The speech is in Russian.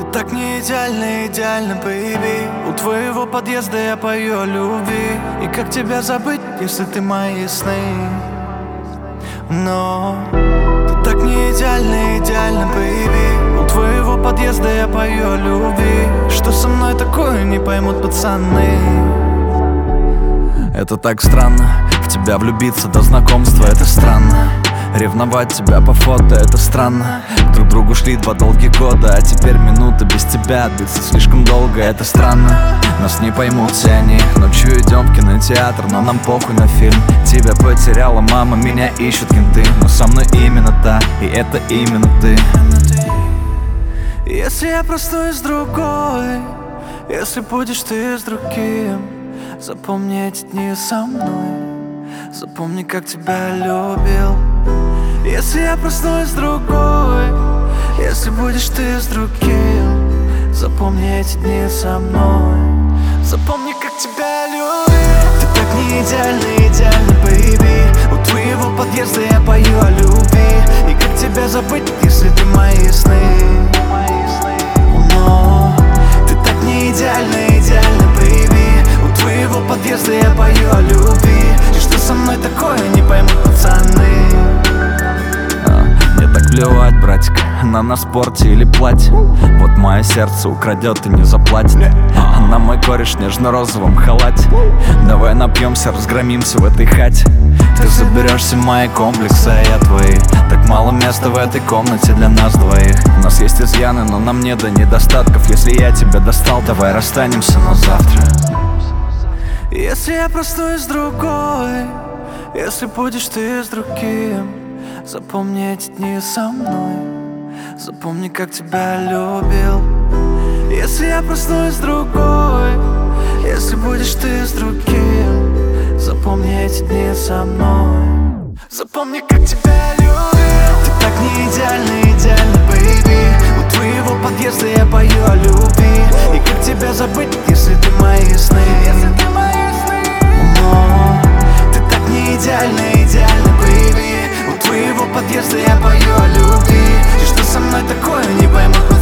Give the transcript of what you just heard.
Ты так не идеально, идеально, baby У твоего подъезда я пою о любви. И как тебя забыть, если ты мои сны? Но ты так не идеально, идеально, baby У твоего подъезда я пою о любви. Что со мной такое, не поймут пацаны. Это так странно, в тебя влюбиться до знакомства, это странно Ревновать тебя по фото, это странно. Друг другу шли два долгих года А теперь минута без тебя длится слишком долго, это странно. Нас не поймут все они. Ночью идем в кинотеатр, но нам похуй на фильм. Тебя потеряла мама, меня ищут кенты. Но со мной именно та, и это именно ты. Если я проснусь другой Если будешь ты с другим Запомни эти дни со мной. Запомни, как тебя любил Если я проснусь другой Если будешь ты с другим Запомни эти дни со мной. Запомни, как тебя любил Ты так не идеальна, плевать, братик, на на спорте или платье? Вот мое сердце украдет и не заплатит. А на мой кореш в нежно-розовом халате. Давай напьемся, разгромимся в этой хате. Ты заберешь все мои комплексы, а я твои. Так мало места в этой комнате для нас двоих. У нас есть изъяны, но нам не до недостатков. Если я тебя достал, давай расстанемся, но завтра. Если я проснусь другой Если будешь ты с другим Запомни эти дни со мной. Запомни, как тебя любил. Если я проснусь с другой Если будешь ты с другим Запомни эти дни со мной. Запомни, как тебя любил подъезда я пою о любви. И что со мной такое, не поймут